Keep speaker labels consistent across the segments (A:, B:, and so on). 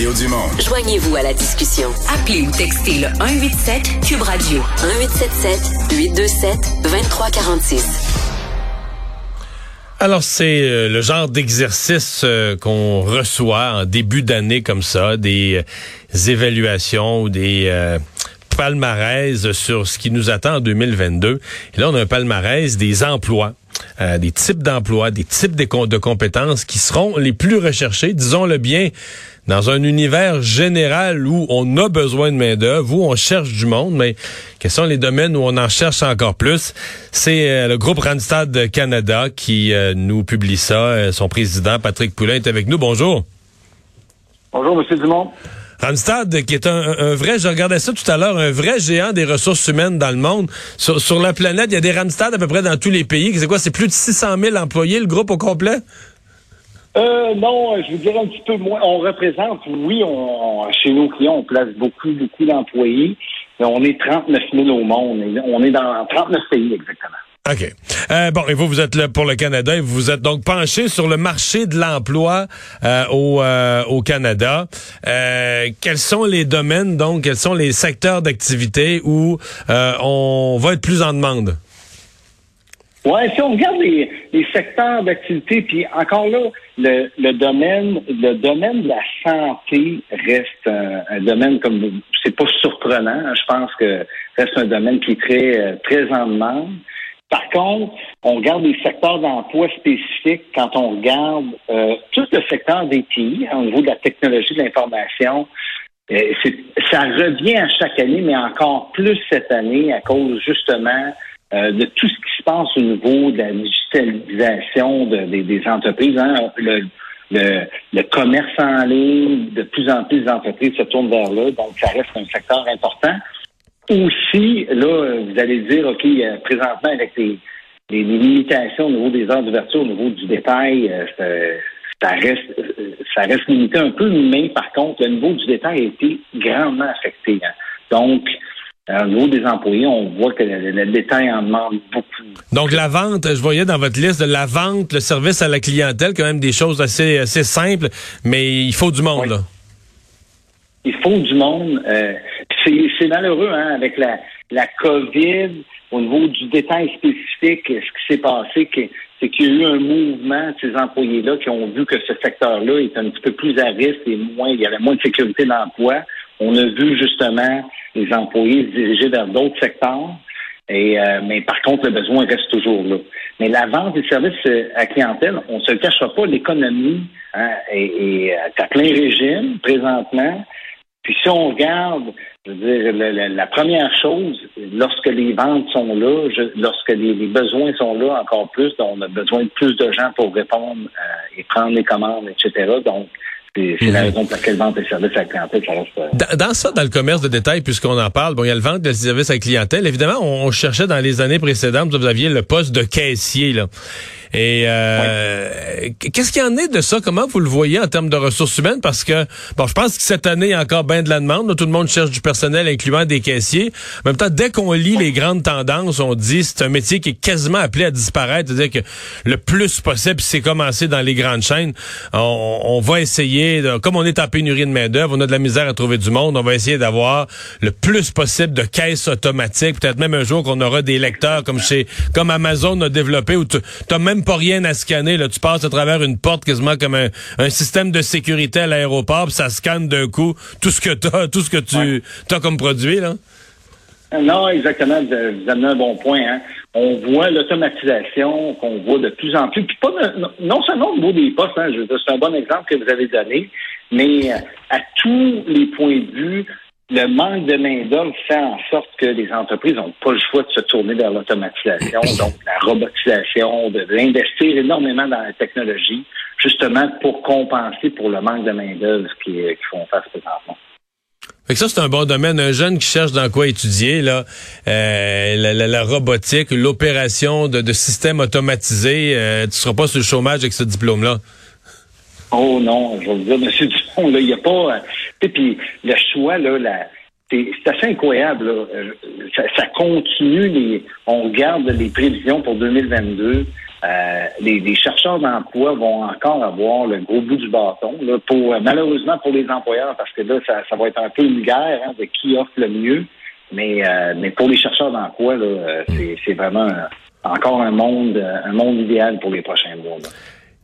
A: Mario Dumont.
B: Joignez-vous à la discussion. Appelez ou textez le 187 Cube Radio 1877 827 2346.
C: Alors, c'est euh, le genre d'exercice euh, qu'on reçoit en début d'année comme ça, des, euh, évaluations ou des palmarès sur ce qui nous attend en 2022. Et là, on a un palmarès des emplois. Des types d'emplois, des types de, de compétences qui seront les plus recherchés, disons-le bien, dans un univers général où on a besoin de main-d'œuvre, où on cherche du monde, mais quels sont les domaines où on en cherche encore plus? C'est euh, le groupe Randstad Canada qui euh, nous publie ça. Euh, son président, Patrick Poulain, est avec nous. Bonjour.
D: Bonjour, M. Dumont.
C: Randstad, qui est un, vrai, je regardais ça tout à l'heure, un vrai géant des ressources humaines dans le monde. Sur, la planète, il y a des Randstad à peu près dans tous les pays. C'est quoi? C'est plus de 600 000 employés, le groupe au complet?
D: Euh, non, je vous dirais un petit peu moins. On représente, oui, on, chez nos clients, on place beaucoup, beaucoup d'employés. On est 39 000 au monde. On est dans 39 pays exactement.
C: OK. Euh, bon, et vous, vous êtes là pour le Canada et vous êtes donc penché sur le marché de l'emploi euh, au, euh, au Canada. quels sont les domaines, donc, quels sont les secteurs d'activité où on va être plus en demande?
D: Oui, si on regarde les, les secteurs d'activité, puis encore là, le, le, domaine, le domaine de la santé reste un, domaine comme c'est pas surprenant. Hein. Je pense que reste un domaine qui est très très en demande. Par contre, on regarde les secteurs d'emploi spécifiques quand on regarde euh, tout le secteur des TI hein, au niveau de la technologie de l'information. Euh, ça revient à chaque année, mais encore plus cette année à cause justement euh, de tout ce qui se passe au niveau de la digitalisation des entreprises. Hein. Le, le, commerce en ligne, de plus en plus d'entreprises se tournent vers là, donc ça reste un secteur important. Aussi, là, vous allez dire, OK, euh, présentement, avec les, les, limitations au niveau des heures d'ouverture, au niveau du détail, euh, ça, reste ça reste limité un peu, mais par contre, le niveau du détail a été grandement affecté. Hein. Donc, au niveau des employés, on voit que le, détail en demande beaucoup.
C: Donc la vente, je voyais dans votre liste de la vente, le service à la clientèle, quand même des choses assez, assez simples, mais il faut du monde. Là.
D: Il faut du monde. Euh, c'est malheureux, hein, avec la, la COVID, au niveau du détail spécifique, ce qui s'est passé, c'est qu'il y a eu un mouvement de ces employés-là qui ont vu que ce secteur-là est un petit peu plus à risque et moins, il y avait moins de sécurité d'emploi. On a vu justement les employés se diriger vers d'autres secteurs. Et, euh, mais par contre, le besoin reste toujours là. Mais la vente des services euh, à clientèle, on ne se le cachera pas, l'économie hein, est, est, à plein régime présentement. Puis si on regarde, je veux dire, la, première chose, lorsque les ventes sont là, lorsque les, besoins sont là encore plus, on a besoin de plus de gens pour répondre euh, et prendre les commandes, etc. Donc, c'est la mhm. raison pour laquelle vente et services à la clientèle, ça reste. Euh,
C: dans, ça, dans le commerce de détail, puisqu'on en parle, bon, il y a le vente de services à la clientèle. Évidemment, on, cherchait dans les années précédentes, vous aviez le poste de caissier, là. Et euh, qu'est-ce qu'il y en est de ça? Comment vous le voyez en termes de ressources humaines? Parce que, bon, je pense que cette année, il y a encore bien de la demande. tout le monde cherche du personnel, incluant des caissiers. En même temps, dès qu'on lit les grandes tendances, on dit c'est un métier qui est quasiment appelé à disparaître. C'est-à-dire que le plus possible, c'est commencé dans les grandes chaînes. On, va essayer, comme on est en pénurie de main-d'œuvre, on a de la misère à trouver du monde, on va essayer d'avoir le plus possible de caisses automatiques. Peut-être même un jour qu'on aura des lecteurs comme chez comme Amazon a développé, où tu as même pas rien à scanner. Là. Tu passes à travers une porte quasiment comme un, système de sécurité à l'aéroport, puis ça scanne d'un coup tout ce que tu as, tout ce que tu as comme produit. Là.
D: Non, exactement. Vous avez un bon point. Hein. On voit l'automatisation qu'on voit de plus en plus. Puis pas non seulement au niveau des postes, hein, c'est un bon exemple que vous avez donné, mais à tous les points de vue, le manque de main-d'œuvre fait en sorte que les entreprises n'ont pas le choix de se tourner vers l'automatisation, donc la robotisation, de d'investir énormément dans la technologie, justement pour compenser pour le manque de main-d'œuvre qui, font face présentement.
C: Fait que ça, c'est un bon domaine. Un jeune qui cherche dans quoi étudier, là, euh, la, robotique, l'opération de, systèmes automatisés, euh, tu seras pas sur le chômage avec ce diplôme-là.
D: Oh non, je veux dire, M. Dupont, là, il n'y a pas. Euh, puis le choix, là, la, c'est assez incroyable. Là. Euh, ça, continue. Les, on regarde les prévisions pour 2022. euh, les, chercheurs d'emploi vont encore avoir le gros bout du bâton. Là, pour malheureusement pour les employeurs, parce que là, ça, ça va être un peu une guerre hein, de qui offre le mieux. Mais, mais pour les chercheurs d'emploi, là, c'est, vraiment encore un monde, un monde idéal pour les prochains mois.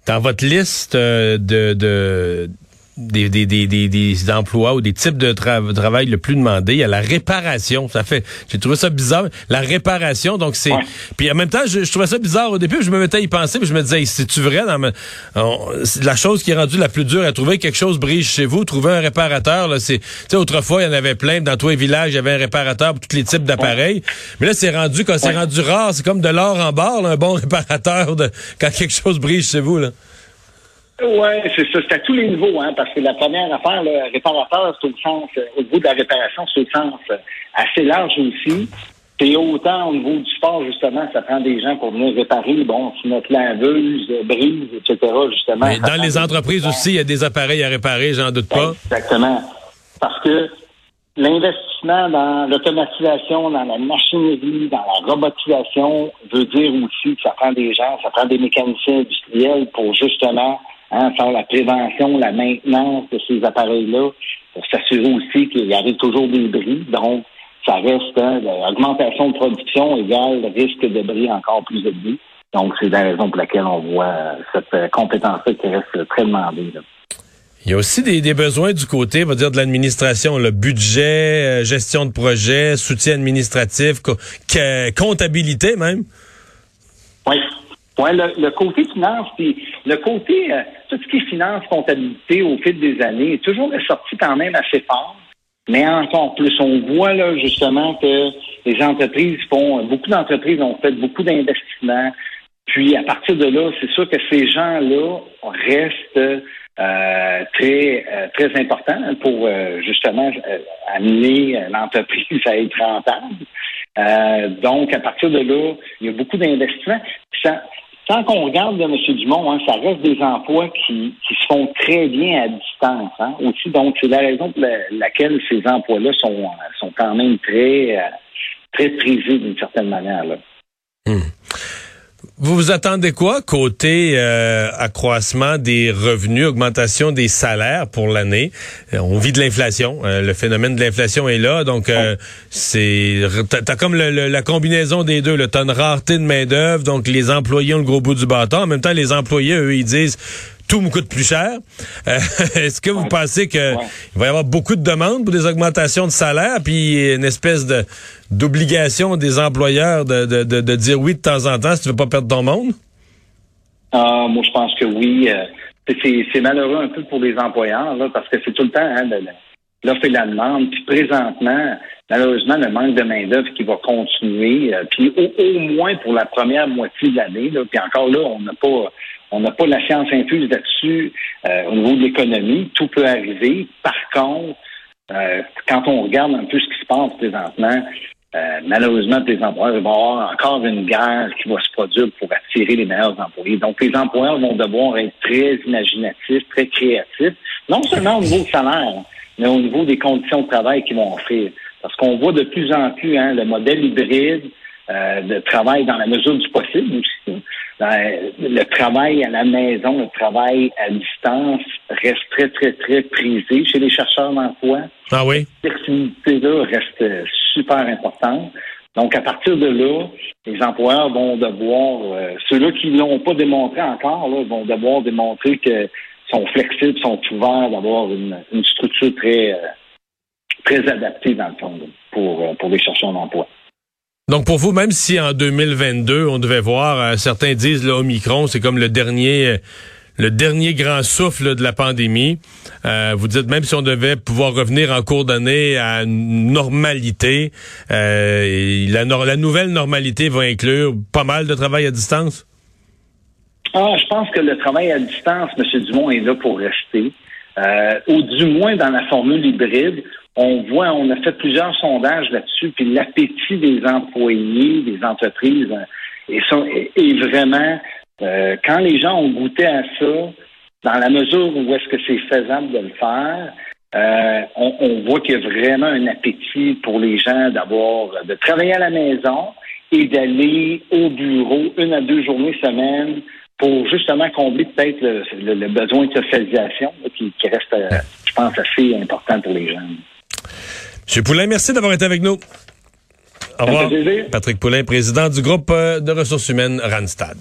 C: Dans votre liste de, de des, des, des, des, emplois ou des types de travail le plus demandé. Il y a la réparation. Ça fait, j'ai trouvé ça bizarre. La réparation, donc c'est. Puis en même temps, je, trouvais ça bizarre au début. Je me mettais à y penser, puis je me disais, c'est-tu vrai dans la chose qui est rendue la plus dure à trouver quelque chose brise chez vous, trouver un réparateur. Là, c'est, tu sais, autrefois il y en avait plein dans tous les villages, il y avait un réparateur pour tous les types d'appareils. Mais là, c'est rendu quand c'est rendu rare, c'est comme de l'or en barre, un bon réparateur de quand quelque chose brise chez vous là.
D: Oui, c'est ça. C'est à tous les niveaux, hein, parce que la première affaire, le réparateur, c'est au sens, euh, au niveau de la réparation, c'est au sens euh, assez large aussi. Et autant au niveau du sport, justement, ça prend des gens pour venir réparer, bon, si notre laveuse brise, etc., justement.
C: Mais dans les entreprises aussi, il y a des appareils à réparer, j'en doute pas.
D: Exactement. Parce que l'investissement dans l'automatisation, dans la machinerie, dans la robotisation veut dire aussi que ça prend des gens, ça prend des mécaniciens industriels pour justement hein, faire la prévention, la maintenance de ces appareils-là, pour s'assurer aussi qu'il y arrive toujours des bris. Donc, ça reste hein, l'augmentation de production égale risque de bris encore plus élevé. Donc, c'est la raison pour laquelle on voit euh, cette euh, compétence-là qui reste très demandée.
C: Il y a aussi des, besoins du côté, on va dire, de l'administration, le budget, euh, gestion de projet, soutien administratif, comptabilité même.
D: Oui. Ouais, le, côté finance, puis le côté, euh, tout ce qui est finance, comptabilité au fil des années est toujours sorti quand même assez fort. Mais encore plus, on voit là justement que les entreprises font, beaucoup d'entreprises ont fait beaucoup d'investissements. Puis à partir de là, c'est sûr que ces gens-là restent euh, très euh, très importants pour justement amener l'entreprise à être rentable. donc à partir de là, il y a beaucoup d'investissements. Tant qu'on regarde, M. Dumont, hein, ça reste des emplois qui, qui se font très bien à distance. Hein, aussi, donc c'est la raison pour laquelle ces emplois-là sont, sont quand même très, euh, très prisés d'une certaine manière. Là.
C: Hmm. Vous vous attendez quoi côté euh, accroissement des revenus, augmentation des salaires pour l'année? Euh, On vit de l'inflation, euh, le phénomène de l'inflation est là, donc c'est t'as comme la combinaison des deux. T'as une rareté de main d'œuvre, donc les employés ont le gros bout du bâton. En même temps, les employés eux ils disent tout me coûte plus cher. Euh, est-ce que vous pensez qu'il va y avoir beaucoup de demandes pour des augmentations de salaire, puis une espèce de d'obligation des employeurs de, de, de, dire oui de temps en temps si tu veux pas perdre ton monde?
D: Ah, moi, je pense que oui. Euh, c'est malheureux un peu pour les employeurs, là, parce que c'est tout le temps hein, l'offre et la demande. Puis présentement, malheureusement, le manque de main-d'œuvre qui va continuer. Euh, puis au, au, moins pour la première moitié de l'année. Puis encore là, on n'a pas on n'a pas la science infuse là-dessus euh, au niveau de l'économie. Tout peut arriver. Par contre, euh, quand on regarde un peu ce qui se passe présentement, euh, malheureusement, les employeurs vont avoir encore une guerre qui va se produire pour attirer les meilleurs employés. Donc, les employeurs vont devoir être très imaginatifs, très créatifs, non seulement au niveau du salaire, mais au niveau des conditions de travail qu'ils vont offrir. Parce qu'on voit de plus en plus hein, le modèle hybride de travail dans la mesure du possible aussi. Ben, le travail à la maison, le travail à distance reste très, très, très prisé chez les chercheurs d'emploi.
C: Ah oui?
D: Cette flexibilité-là reste super importante. Donc, à partir de là, les employeurs vont devoir, euh, ceux-là qui ne l'ont pas démontré encore, là, vont devoir démontrer qu'ils sont flexibles, sont ouverts d'avoir une, structure très, euh, très adaptée, dans le fond, pour, euh, pour les chercheurs d'emploi.
C: Donc pour vous, même si en 2022 on devait voir, euh, certains disent l'Omicron, c'est comme le dernier, euh, le dernier grand souffle de la pandémie. Euh, vous dites même si on devait pouvoir revenir en cours d'année à une normalité, la, la nouvelle normalité va inclure pas mal de travail à distance?
D: Ah, je pense que le travail à distance, M. Dumont, est là pour rester. Ou du moins dans la formule hybride on voit, on a fait plusieurs sondages là-dessus, puis l'appétit des employés, des entreprises, est, est, vraiment, euh, quand les gens ont goûté à ça, dans la mesure où est-ce que c'est faisable de le faire, euh, on, voit qu'il y a vraiment un appétit pour les gens d'avoir, de travailler à la maison et d'aller au bureau une à deux journées semaine pour justement combler peut-être le, besoin de socialisation qui, reste, euh, je pense, assez important pour les jeunes.
C: Monsieur Poulain, merci d'avoir été avec nous. Au revoir. Patrick Poulain, président du groupe euh, de ressources humaines Randstad.